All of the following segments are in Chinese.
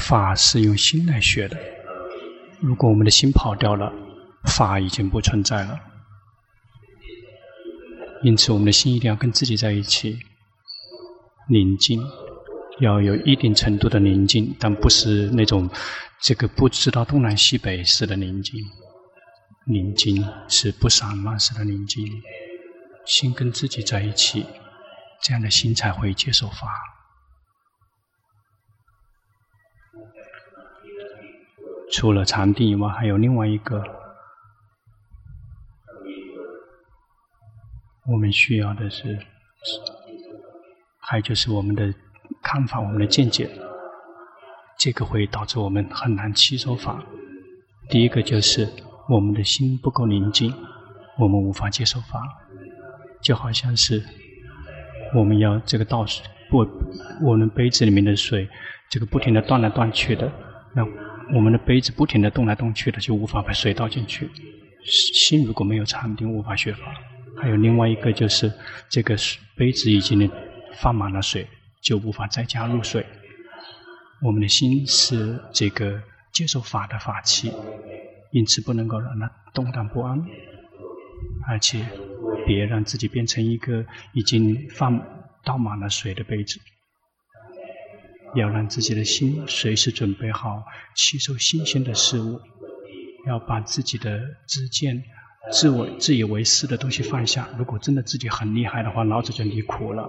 法是用心来学的。如果我们的心跑掉了，法已经不存在了。因此，我们的心一定要跟自己在一起，宁静，要有一定程度的宁静，但不是那种这个不知道东南西北式的宁静。宁静是不散乱式的宁静，心跟自己在一起，这样的心才会接受法。除了禅定以外，还有另外一个，我们需要的是，还有就是我们的看法、我们的见解，这个会导致我们很难吸收法。第一个就是我们的心不够宁静，我们无法接受法，就好像是我们要这个倒水，不，我们杯子里面的水，这个不停的断来断去的，那。我们的杯子不停地动来动去的，就无法把水倒进去。心如果没有禅定，无法学法。还有另外一个就是，这个杯子已经放满了水，就无法再加入水。我们的心是这个接受法的法器，因此不能够让它动荡不安，而且别让自己变成一个已经放倒满了水的杯子。要让自己的心随时准备好吸收新鲜的事物，要把自己的知见、自我自以为是的东西放下。如果真的自己很厉害的话，老子就离苦了。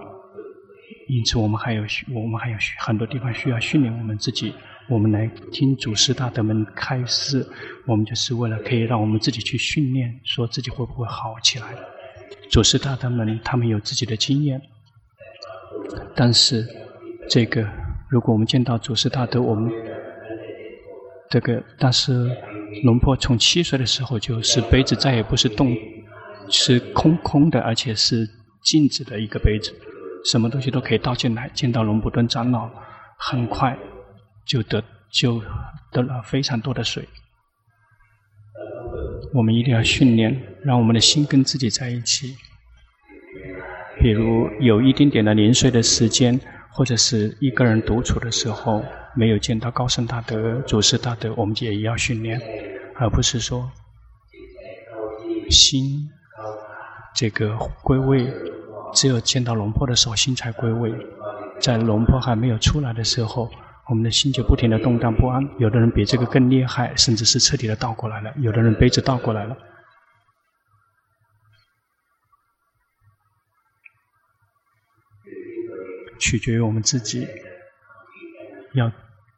因此，我们还有我们还有很多地方需要训练我们自己。我们来听祖师大德们开示，我们就是为了可以让我们自己去训练，说自己会不会好起来。祖师大德们他们有自己的经验，但是这个。如果我们见到祖师大德，我们这个，但是龙婆从七岁的时候就是杯子再也不是动，是空空的，而且是静止的一个杯子，什么东西都可以倒进来。见到龙普顿长老，很快就得就得了非常多的水。我们一定要训练，让我们的心跟自己在一起。比如有一丁点的零碎的时间。或者是一个人独处的时候，没有见到高僧大德、祖师大德，我们也要训练，而不是说心这个归位，只有见到龙婆的时候心才归位，在龙婆还没有出来的时候，我们的心就不停的动荡不安。有的人比这个更厉害，甚至是彻底的倒过来了；有的人杯子倒过来了。取决于我们自己，要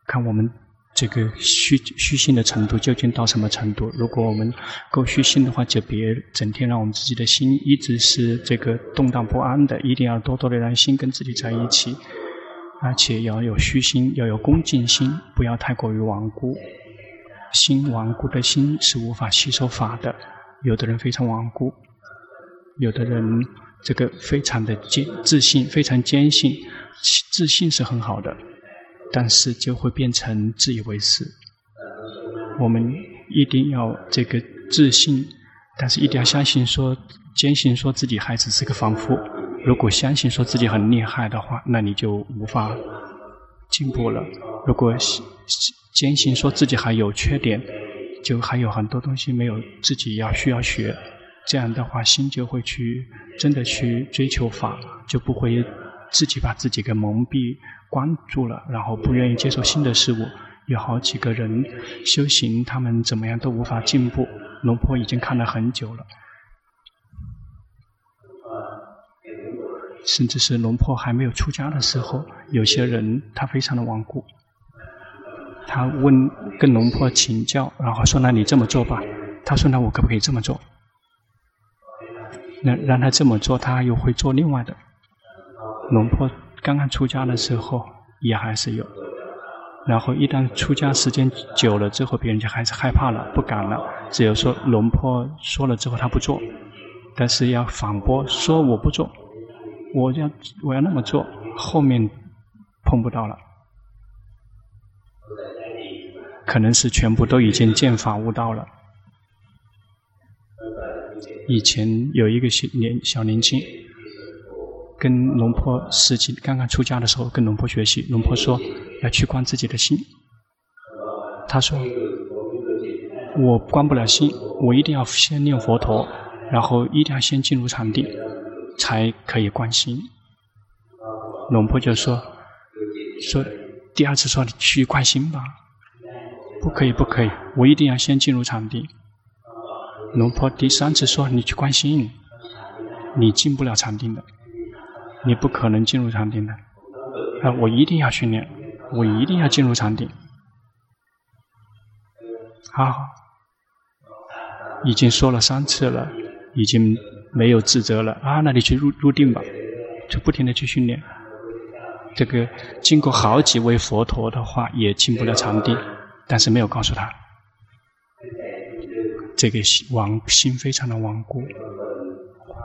看我们这个虚虚心的程度究竟到什么程度。如果我们够虚心的话，就别整天让我们自己的心一直是这个动荡不安的。一定要多多的让心跟自己在一起，而且要有虚心，要有恭敬心，不要太过于顽固。心顽固的心是无法吸收法的。有的人非常顽固，有的人。这个非常的坚自信，非常坚信，自信是很好的，但是就会变成自以为是。我们一定要这个自信，但是一定要相信说，坚信说自己还只是个凡夫。如果相信说自己很厉害的话，那你就无法进步了。如果坚信说自己还有缺点，就还有很多东西没有自己要需要学。这样的话，心就会去真的去追求法，就不会自己把自己给蒙蔽、关住了，然后不愿意接受新的事物。有好几个人修行，他们怎么样都无法进步。龙婆已经看了很久了，甚至是龙婆还没有出家的时候，有些人他非常的顽固，他问跟龙婆请教，然后说：“那你这么做吧。”他说：“那我可不可以这么做？”让让他这么做，他又会做另外的。龙婆刚刚出家的时候也还是有，然后一旦出家时间久了之后，别人就还是害怕了，不敢了。只有说龙婆说了之后，他不做，但是要反驳说我不做，我要我要那么做，后面碰不到了，可能是全部都已经见法悟道了。以前有一个小年小年轻，跟龙婆时期刚刚出家的时候，跟龙婆学习。龙婆说要去观自己的心，他说：“我观不了心，我一定要先念佛陀，然后一定要先进入禅定，才可以观心。”龙婆就说：“说第二次说你去观心吧，不可以，不可以，我一定要先进入禅定。”龙婆第三次说：“你去观心，你进不了禅定的，你不可能进入禅定的。”啊，我一定要训练，我一定要进入禅定。好，好，已经说了三次了，已经没有自责了啊！那你去入入定吧，就不停的去训练。这个经过好几位佛陀的话，也进不了禅定，但是没有告诉他，这个心心非常的顽固，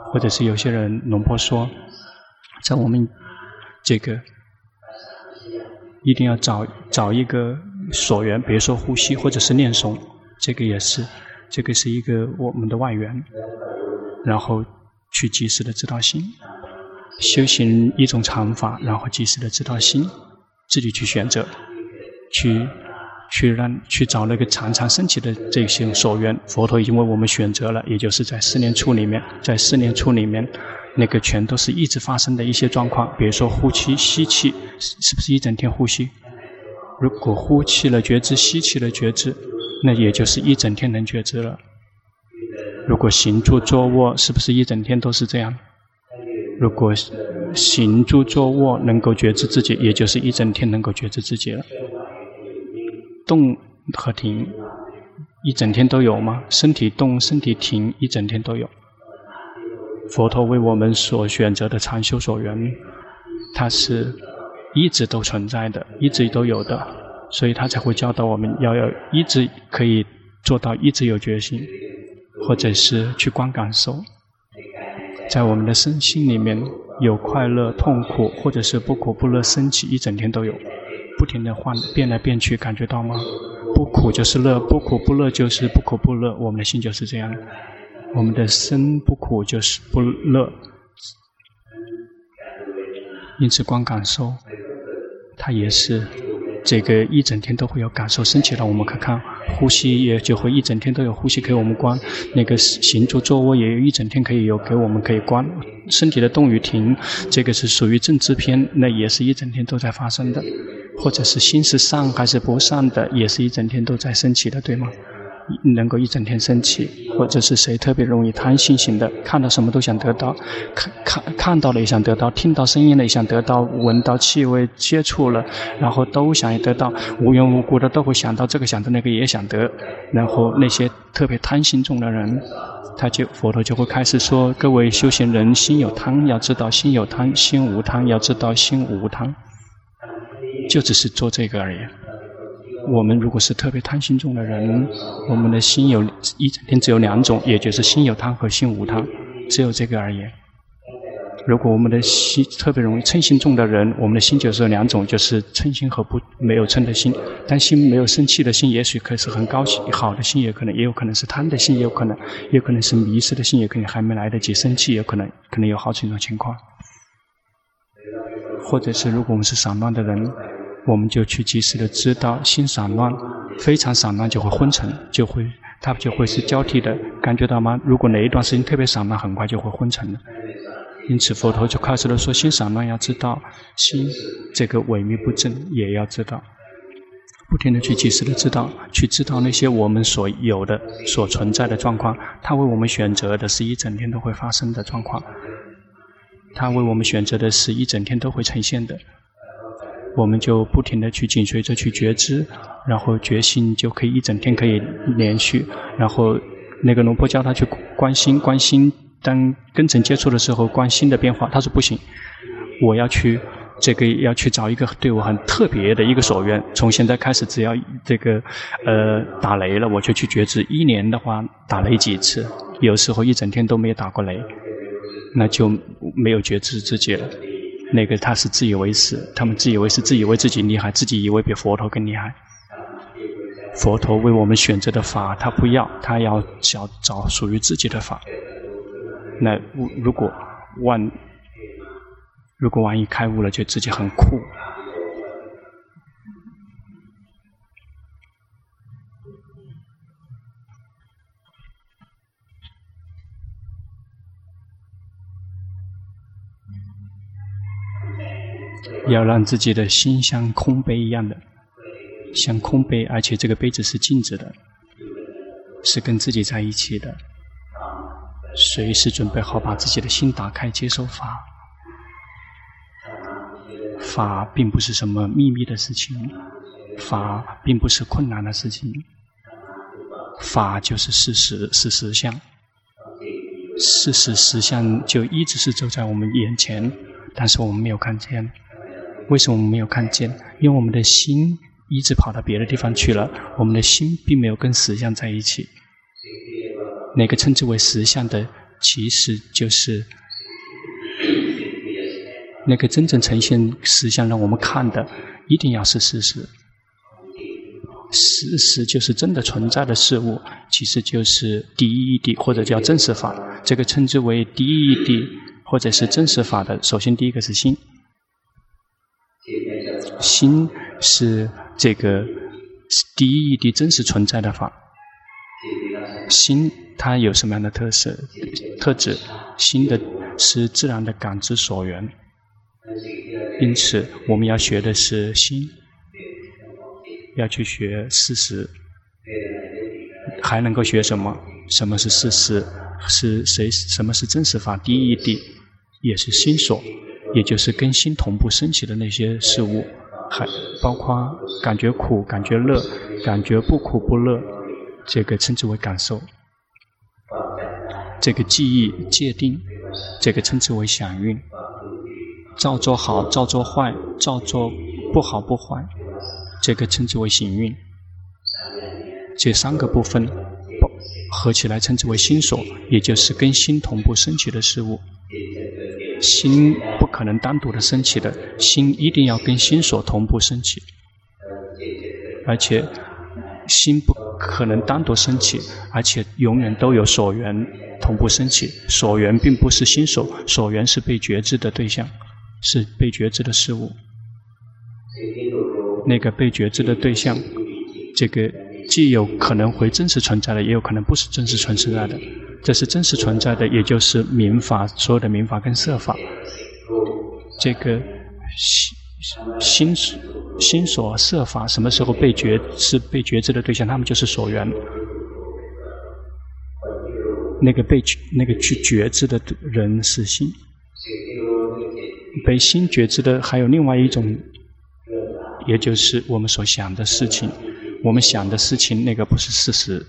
或者是有些人龙婆说，在我们这个一定要找找一个。所缘，比如说呼吸，或者是念诵，这个也是，这个是一个我们的外缘，然后去及时的知道心，修行一种禅法，然后及时的知道心，自己去选择，去去让去找那个常常升起的这些所缘，佛陀已经为我们选择了，也就是在四念处里面，在四念处里面，那个全都是一直发生的一些状况，比如说呼气、吸气，是不是一整天呼吸？如果呼气了觉知，吸气了觉知，那也就是一整天能觉知了。如果行住坐卧，是不是一整天都是这样？如果行住坐卧能够觉知自己，也就是一整天能够觉知自己了。动和停，一整天都有吗？身体动，身体停，一整天都有。佛陀为我们所选择的禅修所缘，它是。一直都存在的，一直都有的，所以他才会教导我们要要一直可以做到一直有决心，或者是去观感受，在我们的身心里面有快乐、痛苦，或者是不苦不乐升起，一整天都有，不停地换变来变去，感觉到吗？不苦就是乐，不苦不乐就是不苦不乐，我们的心就是这样，我们的身不苦就是不乐，因此观感受。它也是，这个一整天都会有感受升起来，我们看看呼吸也就会一整天都有呼吸给我们观，那个行住坐卧也有一整天可以有给我们可以观，身体的动与停，这个是属于正知篇，那也是一整天都在发生的，或者是心是善还是不善的，也是一整天都在升起的，对吗？能够一整天升起，或者是谁特别容易贪心型的，看到什么都想得到，看看看到了也想得到，听到声音了也想得到，闻到气味接触了，然后都想得到，无缘无故的都会想到这个想到那个也想得，然后那些特别贪心重的人，他就佛陀就会开始说：各位修行人，心有贪要知道心有贪，心无贪要知道心无贪，就只是做这个而已。我们如果是特别贪心重的人，我们的心有一整天只有两种，也就是心有贪和心无贪，只有这个而已。如果我们的心特别容易嗔心重的人，我们的心就是两种，就是嗔心和不没有嗔的心。但心没有生气的心，也许可是很高兴好的心，也可能也有可能是贪的心，也有可能也有可能是迷失的心，也可能还没来得及生气，也可能可能有好几种情况。或者是如果我们是散乱的人。我们就去及时的知道心散乱，非常散乱就会昏沉，就会它就会是交替的，感觉到吗？如果哪一段时间特别散乱，很快就会昏沉了。因此佛陀就开始了说：心散乱要知道，心这个萎靡不振也要知道，不停的去及时的知道，去知道那些我们所有的、所存在的状况，他为我们选择的是一整天都会发生的状况，他为我们选择的是一整天都会呈现的。我们就不停地去紧随着去觉知，然后觉心就可以一整天可以连续。然后那个龙婆教他去关心，关心当跟尘接触的时候，关心的变化。他说不行，我要去这个要去找一个对我很特别的一个所缘。从现在开始，只要这个呃打雷了，我就去觉知。一年的话打雷几次，有时候一整天都没有打过雷，那就没有觉知自己了。那个他是自以为是，他们自以为是，自以为自己厉害，自己以为比佛陀更厉害。佛陀为我们选择的法，他不要，他要找找属于自己的法。那如果万如果万一开悟了，就自己很酷。要让自己的心像空杯一样的，像空杯，而且这个杯子是静止的，是跟自己在一起的。随时准备好把自己的心打开，接受法。法并不是什么秘密的事情，法并不是困难的事情，法就是事实，是实相。事实实相就一直是走在我们眼前，但是我们没有看见。为什么我们没有看见？因为我们的心一直跑到别的地方去了，我们的心并没有跟实相在一起。那个称之为实相的，其实就是那个真正呈现实相让我们看的，一定要是事实。事实就是真的存在的事物，其实就是第一义谛或者叫真实法。这个称之为第一义谛或者是真实法的，首先第一个是心，心是这个第一义谛真实存在的法，心。它有什么样的特色、特质？心的是自然的感知所缘，因此我们要学的是心，要去学事实，还能够学什么？什么是事实？是谁？什么是真实法？第一义谛也是心所，也就是跟心同步升起的那些事物，还包括感觉苦、感觉乐、感觉不苦不乐，这个称之为感受。这个记忆界定，这个称之为想运。照做好，照做坏，照做不好不坏，这个称之为行运。这三个部分合起来称之为心所，也就是跟心同步升起的事物。心不可能单独的升起的，心一定要跟心所同步升起，而且心不可能单独升起，而且永远都有所缘。同步升起，所缘并不是心所，所缘是被觉知的对象，是被觉知的事物。那个被觉知的对象，这个既有可能会真实存在的，也有可能不是真实存在的。这是真实存在的，也就是民法，所有的民法跟色法。这个心心心所色法什么时候被觉是被觉知的对象？他们就是所缘。那个被那个去觉知的人是心，被心觉知的还有另外一种，也就是我们所想的事情。我们想的事情那个不是事实。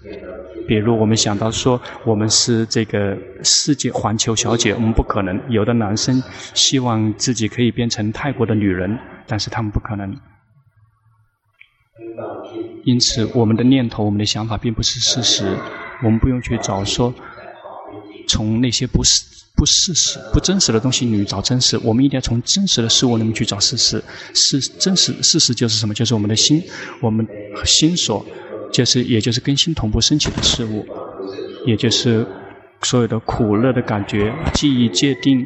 比如我们想到说我们是这个世界环球小姐，我们不可能。有的男生希望自己可以变成泰国的女人，但是他们不可能。因此，我们的念头、我们的想法并不是事实。我们不用去找说。从那些不是不事实、不真实的东西里面找真实，我们一定要从真实的事物里面去找事实。是真实事实就是什么？就是我们的心，我们心所，就是也就是跟心同步升起的事物，也就是所有的苦乐的感觉、记忆界定，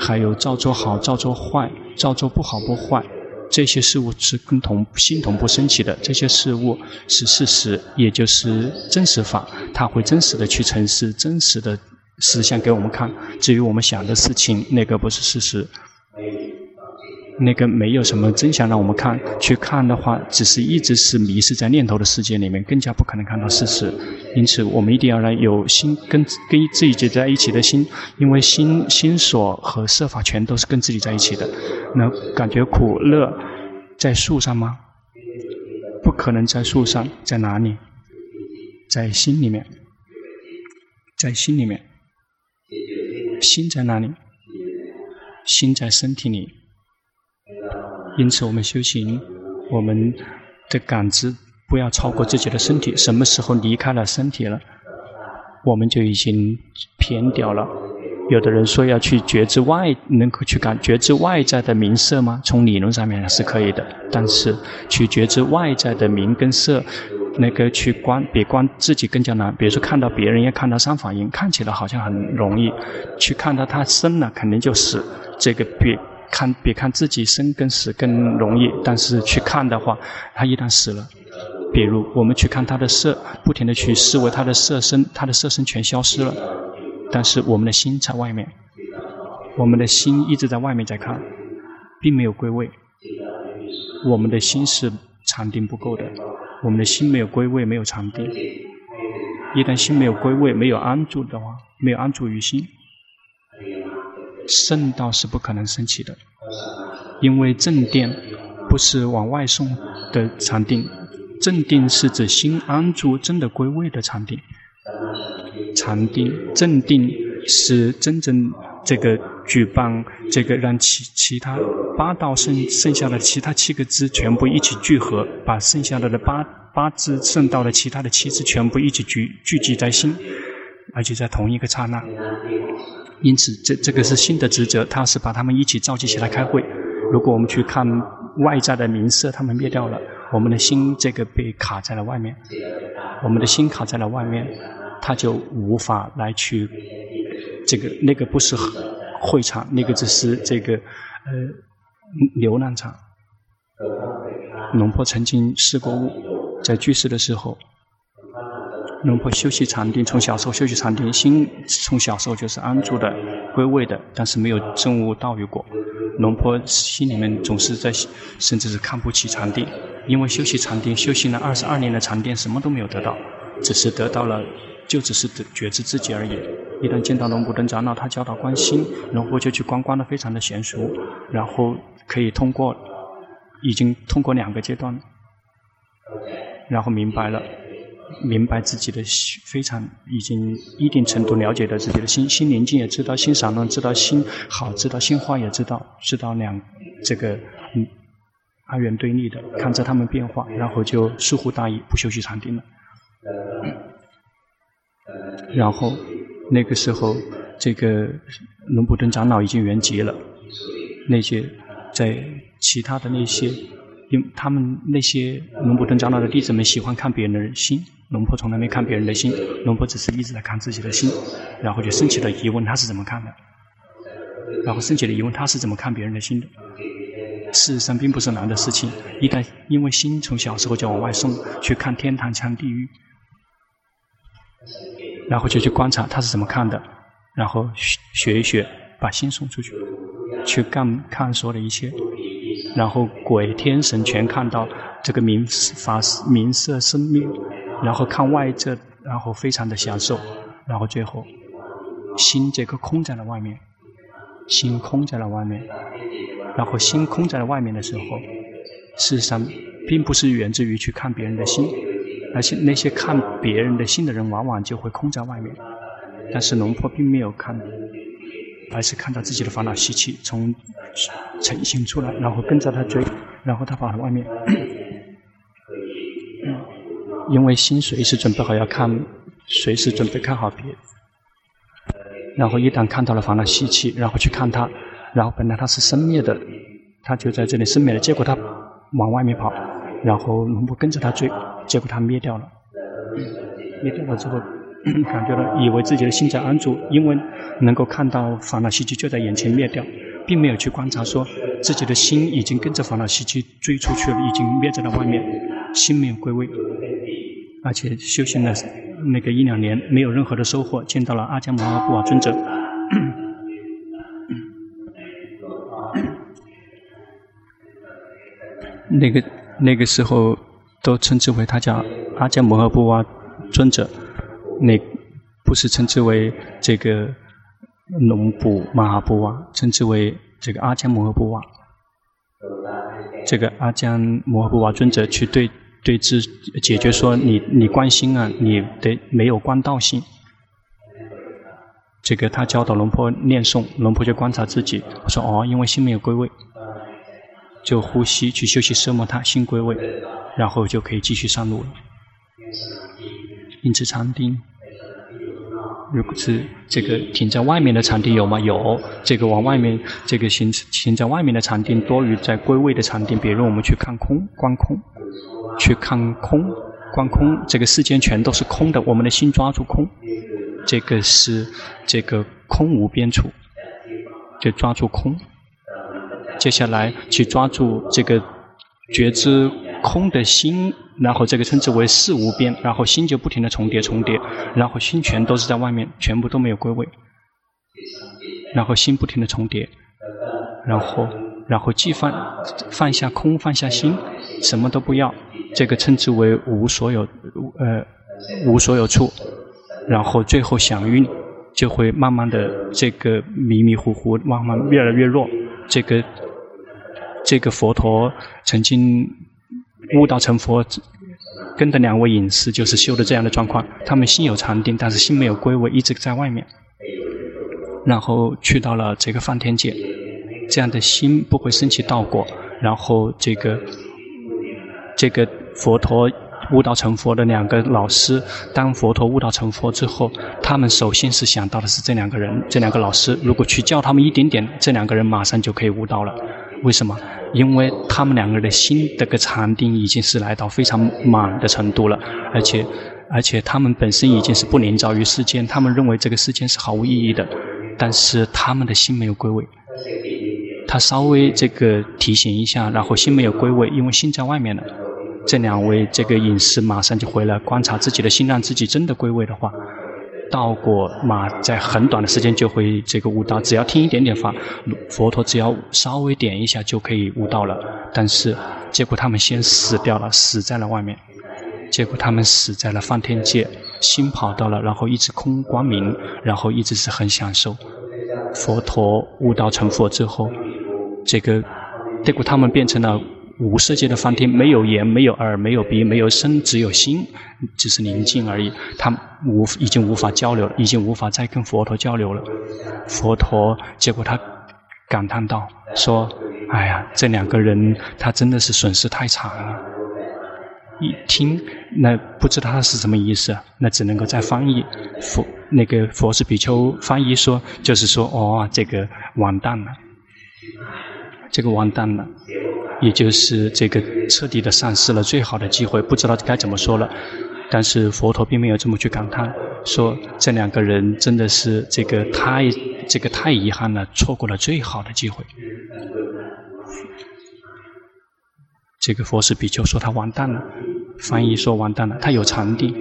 还有照做好、照做坏、照做不好不坏。这些事物是跟同心同步升起的，这些事物是事实，也就是真实法，它会真实的去呈示真实的实相给我们看。至于我们想的事情，那个不是事实，那个没有什么真相让我们看。去看的话，只是一直是迷失在念头的世界里面，更加不可能看到事实。因此，我们一定要让有心跟跟自己在一起的心，因为心心所和色法全都是跟自己在一起的。那感觉苦乐在树上吗？不可能在树上，在哪里？在心里面，在心里面。心在哪里？心在身体里。因此，我们修行，我们的感知不要超过自己的身体。什么时候离开了身体了，我们就已经偏掉了。有的人说要去觉知外，能够去感觉知外在的名色吗？从理论上面是可以的，但是去觉知外在的名跟色，那个去观比观自己更加难。比如说看到别人，要看到三法印，看起来好像很容易；去看到他生了，肯定就死。这个比看比看自己生跟死更容易，但是去看的话，他一旦死了，比如我们去看他的色，不停地去思维他的色身，他的色身全消失了。但是我们的心在外面，我们的心一直在外面在看，并没有归位。我们的心是禅定不够的，我们的心没有归位，没有禅定。一旦心没有归位，没有安住的话，没有安住于心，圣道是不可能升起的。因为正定不是往外送的禅定，正定是指心安住、真的归位的禅定。禅定、正定是真正这个举办这个让其其他八道剩剩下的其他七个支全部一起聚合，把剩下的的八八支圣道的其他的七支全部一起聚聚集在心，而且在同一个刹那。因此，这这个是新的职责，它是把他们一起召集起来开会。如果我们去看外在的名色，他们灭掉了，我们的心这个被卡在了外面，我们的心卡在了外面。他就无法来去，这个那个不是会场，那个只是这个呃流浪场。龙婆曾经试过，在居士的时候，龙婆休息禅定，从小时候休息禅定，心从小时候就是安住的、归位的，但是没有证悟道与果。龙婆心里面总是在，甚至是看不起禅定，因为休息禅定，修行了二十二年的禅定，什么都没有得到，只是得到了。就只是觉知自己而已。一旦见到龙普顿长老，他教导观心，龙婆就去观，观的非常的娴熟，然后可以通过，已经通过两个阶段，然后明白了，明白自己的心非常已经一定程度了解到自己的心，心宁静也知道，心散乱知道，心好知道，心坏也知道，知道两这个嗯二元对立的，看着他们变化，然后就疏忽大意，不修习禅定了。然后，那个时候，这个龙普顿长老已经圆寂了。那些在其他的那些，因为他们那些龙婆登长老的弟子们喜欢看别人的心，龙婆从来没看别人的心，龙婆只是一直在看自己的心，然后就升起了疑问：他是怎么看的？然后升起了疑问：他是怎么看别人的心的？事实上，并不是难的事情。一旦因为心从小时候就往外送，去看天堂、看地狱。然后就去观察他是怎么看的，然后学一学，把心送出去，去干看所有的一切，然后鬼天神全看到这个名法名色生命，然后看外在，然后非常的享受，然后最后心这个空在了外面，心空在了外面，然后心空在了外面的时候，事实上并不是源自于去看别人的心。而且那些看别人的心的人，往往就会空在外面。但是龙婆并没有看，而是看到自己的烦恼习气从成型出来，然后跟着他追，然后他跑到外面。因为心随时准备好要看，随时准备看好别人。然后一旦看到了烦恼习气，然后去看他，然后本来他是生灭的，他就在这里生灭了，结果他往外面跑，然后龙婆跟着他追。结果他灭掉了，灭掉了之后，感觉到以为自己的心在安住，因为能够看到烦恼习气就在眼前灭掉，并没有去观察说自己的心已经跟着烦恼习气追出去了，已经灭在了外面，心没有归位，而且修行了那个一两年没有任何的收获，见到了阿姜摩诃布瓦尊者，那个那个时候。都称之为他叫阿姜摩诃布瓦尊者，那不是称之为这个农布马哈布瓦，称之为这个阿姜摩诃布瓦。这个阿姜摩诃布瓦尊者去对对治解决说你你观心啊，你得没有观道性。这个他教导龙婆念诵，龙婆就观察自己，说哦，因为心没有归位，就呼吸去休息奢摩他，心归位。然后就可以继续上路了。因此禅定，如果是这个停在外面的禅定有吗？有。这个往外面，这个行行在外面的禅定多于在归位的禅定。比如我们去看空、观空，去看空、观空，这个世间全都是空的，我们的心抓住空，这个是这个空无边处，就抓住空。接下来去抓住这个觉知。空的心，然后这个称之为四无边，然后心就不停地重叠重叠，然后心全都是在外面，全部都没有归位，然后心不停地重叠，然后然后既放放下空，放下心，什么都不要，这个称之为无所有，呃，无所有处。然后最后想运，就会慢慢的这个迷迷糊糊，慢慢越来越弱。这个这个佛陀曾经悟道成佛。跟的两位隐士就是修的这样的状况，他们心有禅定，但是心没有归位，一直在外面。然后去到了这个梵天界，这样的心不会升起道果。然后这个这个佛陀悟道成佛的两个老师，当佛陀悟道成佛之后，他们首先是想到的是这两个人，这两个老师，如果去教他们一点点，这两个人马上就可以悟道了。为什么？因为他们两个人的心这个禅定已经是来到非常满的程度了，而且而且他们本身已经是不临照于世间，他们认为这个世间是毫无意义的，但是他们的心没有归位。他稍微这个提醒一下，然后心没有归位，因为心在外面了。这两位这个隐士马上就回来观察自己的心，让自己真的归位的话。道果嘛，在很短的时间就会这个悟道，只要听一点点法，佛陀只要稍微点一下就可以悟道了。但是结果他们先死掉了，死在了外面。结果他们死在了梵天界，心跑到了，然后一直空光明，然后一直是很享受。佛陀悟道成佛之后，这个结果他们变成了。无色界的梵天，没有眼，没有耳，没有鼻，没有身，只有心，只是宁静而已。他无已经无法交流了，已经无法再跟佛陀交流了。佛陀结果他感叹道：“说，哎呀，这两个人他真的是损失太惨了。”一听那不知道他是什么意思，那只能够再翻译。佛那个佛是比丘翻译说，就是说哦，这个完蛋了，这个完蛋了。也就是这个彻底的丧失了最好的机会，不知道该怎么说了。但是佛陀并没有这么去感叹，说这两个人真的是这个太这个太遗憾了，错过了最好的机会。这个佛氏比丘说他完蛋了，翻译说完蛋了，他有禅定，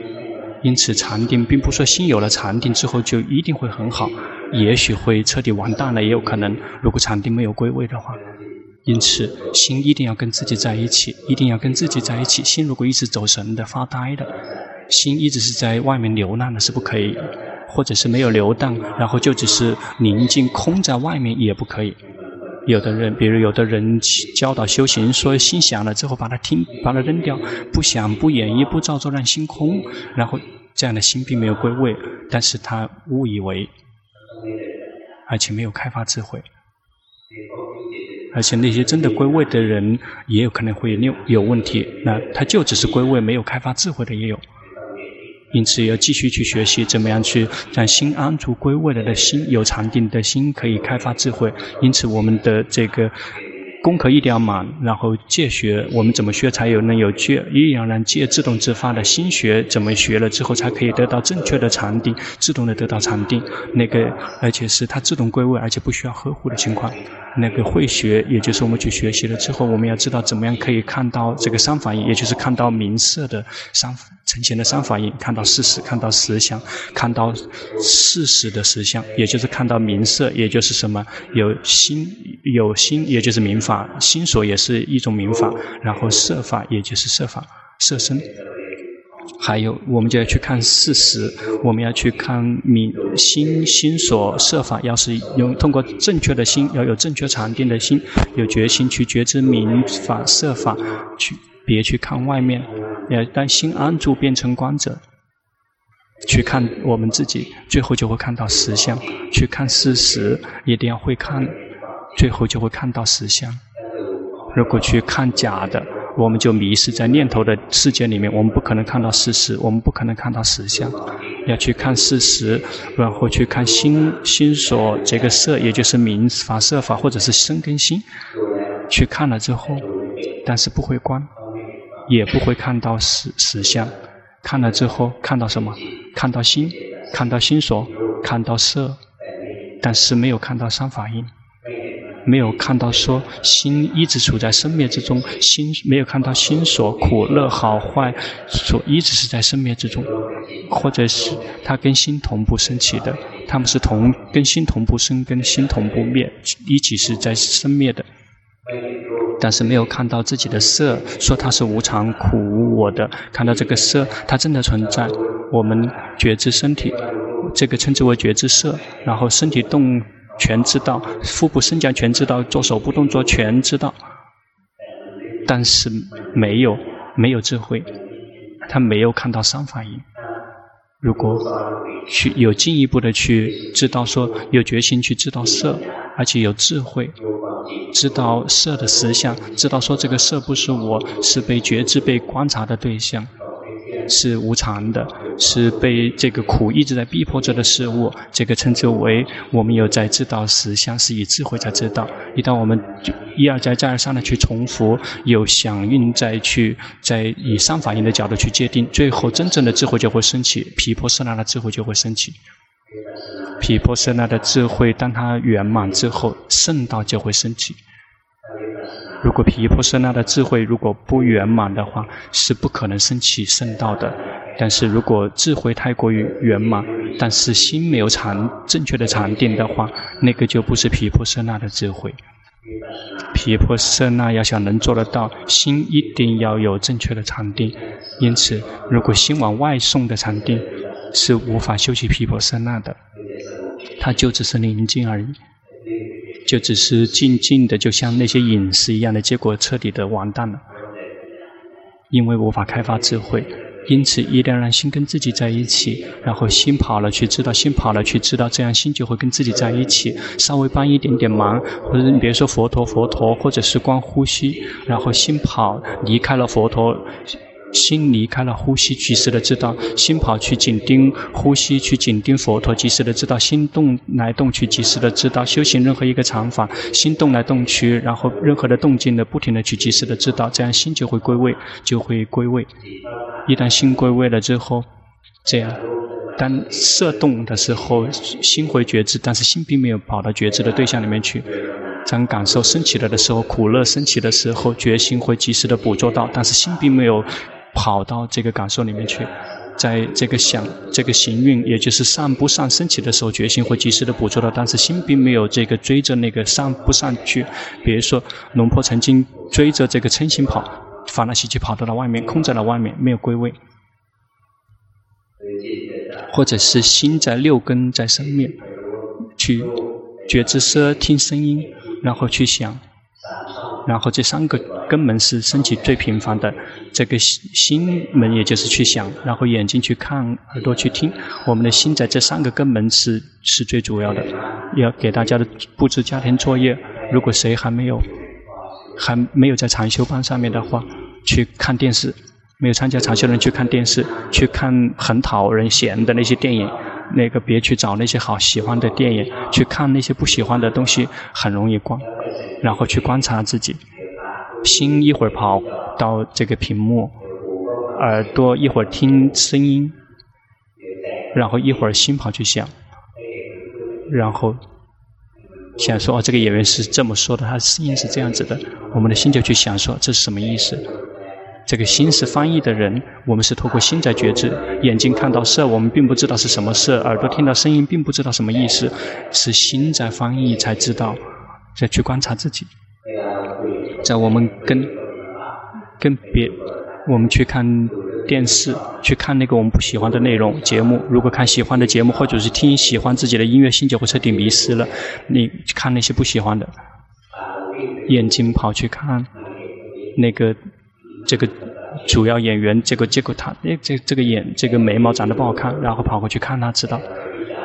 因此禅定并不说心有了禅定之后就一定会很好，也许会彻底完蛋了，也有可能。如果禅定没有归位的话。因此，心一定要跟自己在一起，一定要跟自己在一起。心如果一直走神的、发呆的，心一直是在外面流浪的，是不可以；或者是没有流荡，然后就只是宁静空在外面，也不可以。有的人，比如有的人教导修行，说心想了之后把它听，把它扔掉，不想、不演绎、不造作，让心空，然后这样的心并没有归位，但是他误以为，而且没有开发智慧。而且那些真的归位的人，也有可能会有有问题。那他就只是归位，没有开发智慧的也有。因此要继续去学习，怎么样去让心安住归位了的心，有禅定的心可以开发智慧。因此我们的这个。功课一定要满，然后戒学，我们怎么学才有能有戒？一定要让戒自动自发的心学，怎么学了之后才可以得到正确的禅定，自动的得到禅定。那个，而且是它自动归位，而且不需要呵护的情况。那个慧学，也就是我们去学习了之后，我们要知道怎么样可以看到这个三法印，也就是看到明色的三呈现的三法印，看到事实，看到实相，看到事实的实相，也就是看到明色，也就是什么有心有心，也就是明法。心所也是一种明法，然后色法也就是色法色身，还有我们就要去看事实，我们要去看明心心所设法，要是用通过正确的心，要有正确禅定的心，有决心去觉知明法设法，去别去看外面，要当心安住变成观者，去看我们自己，最后就会看到实相，去看事实，一定要会看，最后就会看到实相。如果去看假的，我们就迷失在念头的世界里面，我们不可能看到事实，我们不可能看到实相。要去看事实，然后去看心心所这个色，也就是明法色法，或者是生根心，去看了之后，但是不会观，也不会看到实实相。看了之后，看到什么？看到心，看到心所，看到色，但是没有看到三法印。没有看到说心一直处在生灭之中，心没有看到心所苦乐好坏所一直是在生灭之中，或者是它跟心同步升起的，他们是同跟心同步生，跟心同步灭，一起是在生灭的。但是没有看到自己的色，说它是无常、苦、无我的。看到这个色，它真的存在。我们觉知身体，这个称之为觉知色。然后身体动全知道，腹部升降全知道，做手部动作全知道。但是没有没有智慧，他没有看到三法印。如果去有进一步的去知道说有决心去知道色，而且有智慧。知道色的实相，知道说这个色不是我，是被觉知、被观察的对象，是无常的，是被这个苦一直在逼迫着的事物。这个称之为我们有在知道实相，是以智慧在知道。一旦我们一而再、再而三的去重复，有响应再去，再以三法印的角度去界定，最后真正的智慧就会升起，毗婆舍那的智慧就会升起。毗婆舍那的智慧，当它圆满之后，圣道就会升起。如果毗婆舍那的智慧如果不圆满的话，是不可能升起圣道的。但是如果智慧太过于圆满，但是心没有禅正确的禅定的话，那个就不是毗婆舍那的智慧。毗婆舍那要想能做得到，心一定要有正确的禅定。因此，如果心往外送的禅定，是无法修习毗婆舍那的。它就只是宁静而已，就只是静静的，就像那些饮食一样的，结果彻底的完蛋了。因为无法开发智慧，因此一定要让心跟自己在一起，然后心跑了去知道，心跑了去知道，这样心就会跟自己在一起。稍微帮一点点忙，或者你别说佛陀佛陀，或者是光呼吸，然后心跑离开了佛陀。心离开了呼吸，及时的知道；心跑去紧盯呼吸，去紧盯佛陀，及时的知道；心动来动去，及时的知道。修行任何一个禅法，心动来动去，然后任何的动静的不停的去及时的知道，这样心就会归位，就会归位。一旦心归位了之后，这样，当色动的时候，心会觉知，但是心并没有跑到觉知的对象里面去。当感受升起了的时候，苦乐升起的时候，觉心会及时的捕捉到，但是心并没有。跑到这个感受里面去，在这个想、这个行运，也就是上不上升起的时候，决心会及时的捕捉到，但是心并没有这个追着那个上不上去。比如说，龙婆曾经追着这个嗔心跑，法那西就跑到了外面，空在了外面，没有归位。或者是心在六根在生灭，去觉知色、听声音，然后去想。然后这三个根门是升起最频繁的，这个心心门也就是去想，然后眼睛去看，耳朵去听。我们的心在这三个根门是是最主要的。要给大家的布置家庭作业，如果谁还没有还没有在禅修班上面的话，去看电视；没有参加禅修的人去看电视，去看很讨人嫌的那些电影，那个别去找那些好喜欢的电影，去看那些不喜欢的东西，很容易关。然后去观察自己，心一会儿跑到这个屏幕，耳朵一会儿听声音，然后一会儿心跑去想，然后想说哦，这个演员是这么说的，他声音是这样子的，我们的心就去想说这是什么意思？这个心是翻译的人，我们是透过心在觉知，眼睛看到色，我们并不知道是什么色，耳朵听到声音，并不知道什么意思，是心在翻译才知道。再去观察自己，在我们跟跟别，我们去看电视，去看那个我们不喜欢的内容节目。如果看喜欢的节目，或者是听喜欢自己的音乐，心就会彻底迷失了。你看那些不喜欢的，眼睛跑去看那个这个主要演员，这个结果他诶这这个眼这个眉毛长得不好看，然后跑过去看他，知道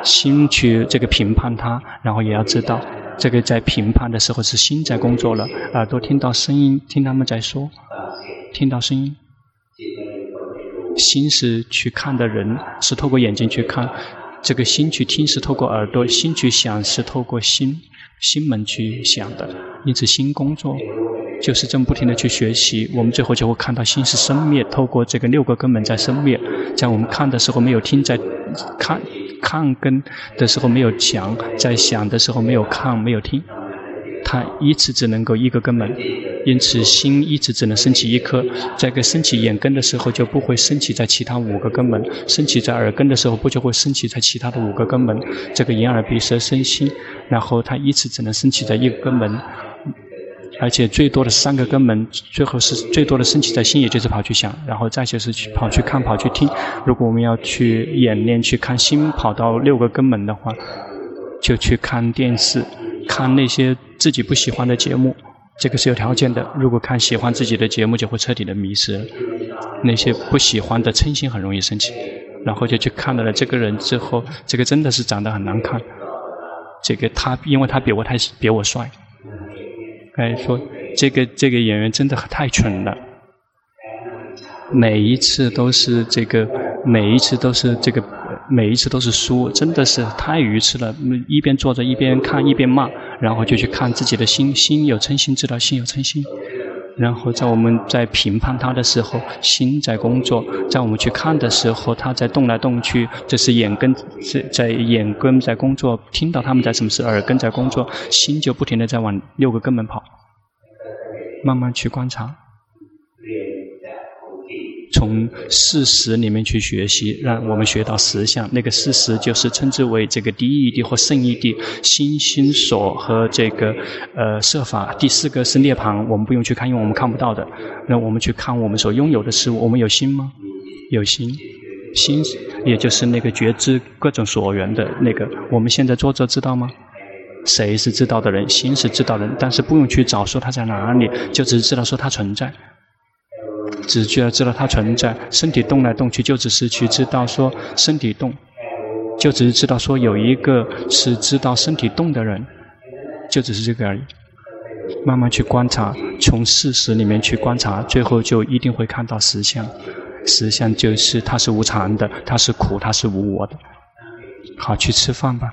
心去这个评判他，然后也要知道。这个在评判的时候是心在工作了，耳朵听到声音，听他们在说，听到声音，心是去看的人，是透过眼睛去看；这个心去听是透过耳朵，心去想是透过心心门去想的。因此，心工作就是这么不停地去学习，我们最后就会看到心是生灭，透过这个六个根本在生灭。在我们看的时候没有听，在看。看根的时候没有想，在想的时候没有看，没有听，它一次只能够一个根本，因此心一直只能升起一颗。在个升起眼根的时候，就不会升起在其他五个根本；升起在耳根的时候，不就会升起在其他的五个根本。这个眼耳鼻舌身心，然后它一直只能升起在一个根本。而且最多的三个根本，最后是最多的升起在心，也就是跑去想，然后再就是去跑去看、跑去听。如果我们要去演练、去看心跑到六个根本的话，就去看电视，看那些自己不喜欢的节目，这个是有条件的。如果看喜欢自己的节目，就会彻底的迷失。那些不喜欢的嗔心很容易升起，然后就去看到了这个人之后，这个真的是长得很难看。这个他，因为他比我太比我帅。哎，说这个这个演员真的太蠢了，每一次都是这个，每一次都是这个，每一次都是输，真的是太愚痴了。一边坐着一边看一边骂，然后就去看自己的心，心有嗔心，知道心有嗔心。然后在我们在评判他的时候，心在工作；在我们去看的时候，他在动来动去。这是眼根在在眼根在工作，听到他们在什么事，耳根在工作，心就不停的在往六个根本跑。慢慢去观察。从事实里面去学习，让我们学到实相。那个事实就是称之为这个第一义谛或胜义谛，心心所和这个呃设法。第四个是涅槃，我们不用去看，因为我们看不到的。那我们去看我们所拥有的事物，我们有心吗？有心，心也就是那个觉知各种所缘的那个。我们现在坐着知道吗？谁是知道的人？心是知道的人，但是不用去找说它在哪里，就只知道说它存在。只需要知道它存在，身体动来动去，就只是去知道说身体动，就只是知道说有一个是知道身体动的人，就只是这个而已。慢慢去观察，从事实里面去观察，最后就一定会看到实相。实相就是它是无常的，它是苦，它是无我的。好，去吃饭吧。